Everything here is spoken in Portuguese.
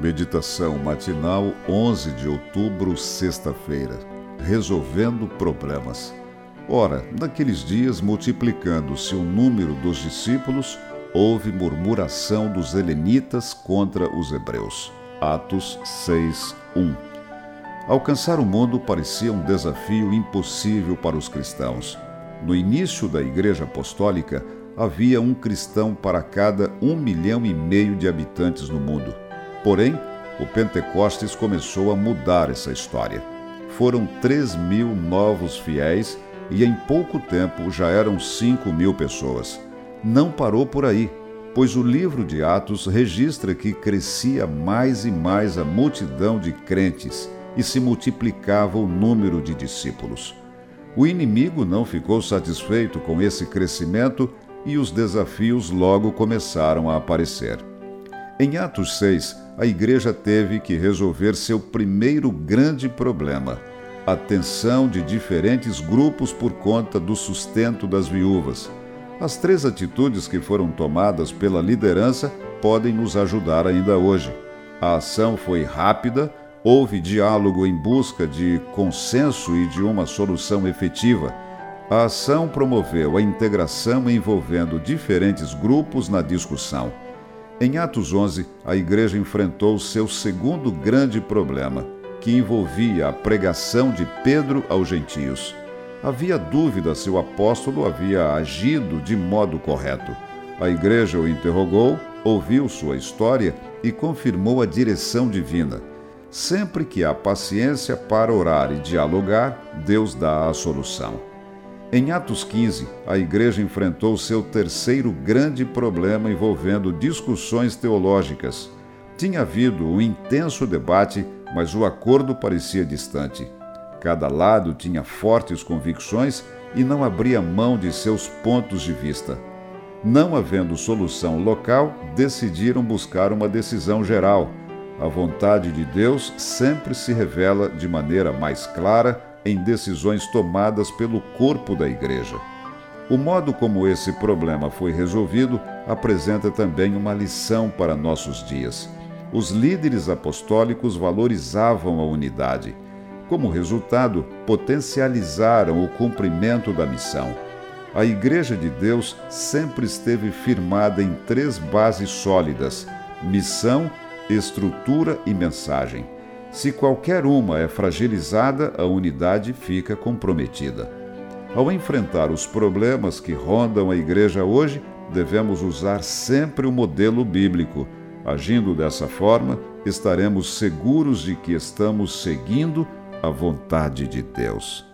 Meditação matinal, 11 de outubro, sexta-feira. Resolvendo problemas. Ora, naqueles dias, multiplicando-se o número dos discípulos, houve murmuração dos helenitas contra os hebreus. Atos 6, 1. Alcançar o mundo parecia um desafio impossível para os cristãos. No início da Igreja Apostólica, havia um cristão para cada um milhão e meio de habitantes no mundo. Porém, o Pentecostes começou a mudar essa história. Foram 3 mil novos fiéis e em pouco tempo já eram 5 mil pessoas. Não parou por aí, pois o livro de Atos registra que crescia mais e mais a multidão de crentes e se multiplicava o número de discípulos. O inimigo não ficou satisfeito com esse crescimento e os desafios logo começaram a aparecer. Em Atos 6, a igreja teve que resolver seu primeiro grande problema: a tensão de diferentes grupos por conta do sustento das viúvas. As três atitudes que foram tomadas pela liderança podem nos ajudar ainda hoje. A ação foi rápida, houve diálogo em busca de consenso e de uma solução efetiva. A ação promoveu a integração envolvendo diferentes grupos na discussão. Em Atos 11, a igreja enfrentou seu segundo grande problema, que envolvia a pregação de Pedro aos gentios. Havia dúvida se o apóstolo havia agido de modo correto. A igreja o interrogou, ouviu sua história e confirmou a direção divina. Sempre que há paciência para orar e dialogar, Deus dá a solução. Em Atos 15, a igreja enfrentou seu terceiro grande problema envolvendo discussões teológicas. Tinha havido um intenso debate, mas o acordo parecia distante. Cada lado tinha fortes convicções e não abria mão de seus pontos de vista. Não havendo solução local, decidiram buscar uma decisão geral. A vontade de Deus sempre se revela de maneira mais clara em decisões tomadas pelo corpo da Igreja. O modo como esse problema foi resolvido apresenta também uma lição para nossos dias. Os líderes apostólicos valorizavam a unidade. Como resultado, potencializaram o cumprimento da missão. A Igreja de Deus sempre esteve firmada em três bases sólidas: missão, estrutura e mensagem. Se qualquer uma é fragilizada, a unidade fica comprometida. Ao enfrentar os problemas que rondam a igreja hoje, devemos usar sempre o modelo bíblico. Agindo dessa forma, estaremos seguros de que estamos seguindo a vontade de Deus.